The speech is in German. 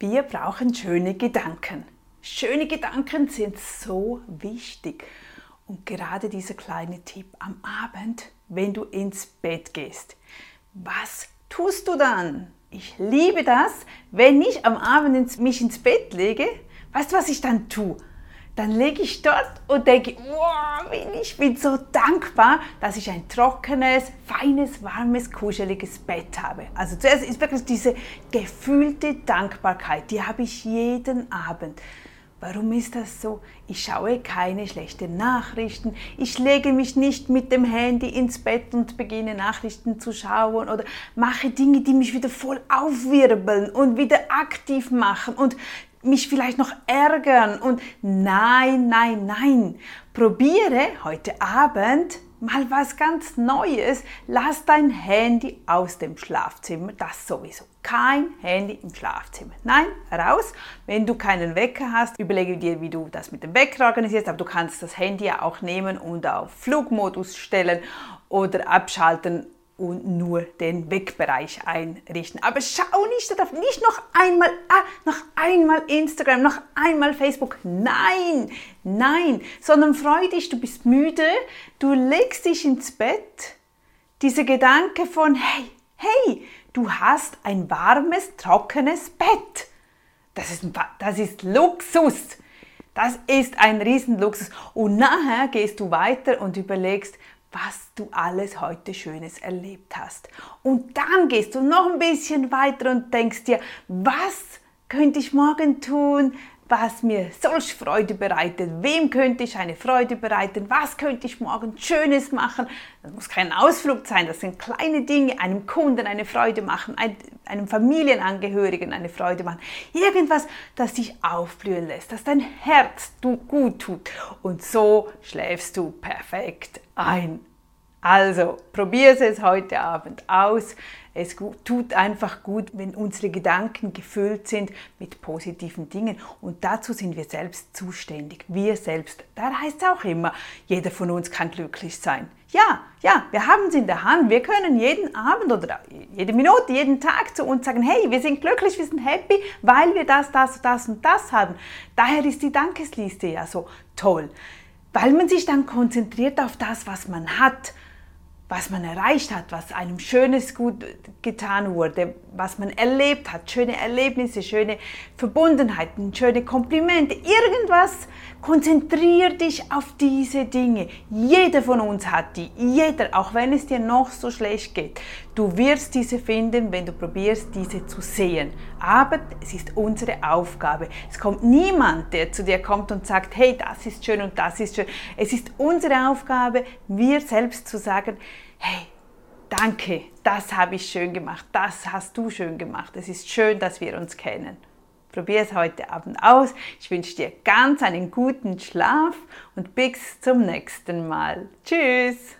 Wir brauchen schöne Gedanken. Schöne Gedanken sind so wichtig. Und gerade dieser kleine Tipp am Abend, wenn du ins Bett gehst. Was tust du dann? Ich liebe das, wenn ich am Abend mich ins Bett lege. Weißt du, was ich dann tue? Dann lege ich dort und denke, wow, ich bin so dankbar, dass ich ein trockenes, feines, warmes, kuscheliges Bett habe. Also zuerst ist wirklich diese gefühlte Dankbarkeit, die habe ich jeden Abend. Warum ist das so? Ich schaue keine schlechten Nachrichten. Ich lege mich nicht mit dem Handy ins Bett und beginne Nachrichten zu schauen oder mache Dinge, die mich wieder voll aufwirbeln und wieder aktiv machen und mich vielleicht noch ärgern und nein, nein, nein. Probiere heute Abend mal was ganz Neues. Lass dein Handy aus dem Schlafzimmer. Das sowieso. Kein Handy im Schlafzimmer. Nein, raus. Wenn du keinen Wecker hast, überlege dir, wie du das mit dem Wecker organisierst. Aber du kannst das Handy ja auch nehmen und auf Flugmodus stellen oder abschalten und nur den Wegbereich einrichten. Aber schau nicht darauf, nicht noch einmal, ah, noch einmal Instagram, noch einmal Facebook. Nein, nein, sondern freu dich, du bist müde, du legst dich ins Bett. Dieser Gedanke von, hey, hey, du hast ein warmes, trockenes Bett. Das ist, das ist Luxus. Das ist ein Riesenluxus. Und nachher gehst du weiter und überlegst, was du alles heute Schönes erlebt hast. Und dann gehst du noch ein bisschen weiter und denkst dir, was könnte ich morgen tun, was mir solch Freude bereitet, wem könnte ich eine Freude bereiten, was könnte ich morgen Schönes machen. Das muss kein Ausflug sein, das sind kleine Dinge, einem Kunden eine Freude machen, einem Familienangehörigen eine Freude machen. Irgendwas, das dich aufblühen lässt, das dein Herz gut tut. Und so schläfst du perfekt ein. Also, probier es heute Abend aus. Es tut einfach gut, wenn unsere Gedanken gefüllt sind mit positiven Dingen. Und dazu sind wir selbst zuständig. Wir selbst. Da heißt es auch immer, jeder von uns kann glücklich sein. Ja, ja, wir haben es in der Hand. Wir können jeden Abend oder jede Minute, jeden Tag zu uns sagen, hey, wir sind glücklich, wir sind happy, weil wir das, das, das und das haben. Daher ist die Dankesliste ja so toll. Weil man sich dann konzentriert auf das, was man hat was man erreicht hat, was einem Schönes gut getan wurde, was man erlebt hat, schöne Erlebnisse, schöne Verbundenheiten, schöne Komplimente, irgendwas. Konzentrier dich auf diese Dinge. Jeder von uns hat die, jeder, auch wenn es dir noch so schlecht geht. Du wirst diese finden, wenn du probierst, diese zu sehen. Aber es ist unsere Aufgabe. Es kommt niemand, der zu dir kommt und sagt, hey, das ist schön und das ist schön. Es ist unsere Aufgabe, wir selbst zu sagen, hey, danke, das habe ich schön gemacht, das hast du schön gemacht. Es ist schön, dass wir uns kennen. Probier es heute Abend aus. Ich wünsche dir ganz einen guten Schlaf und bis zum nächsten Mal. Tschüss!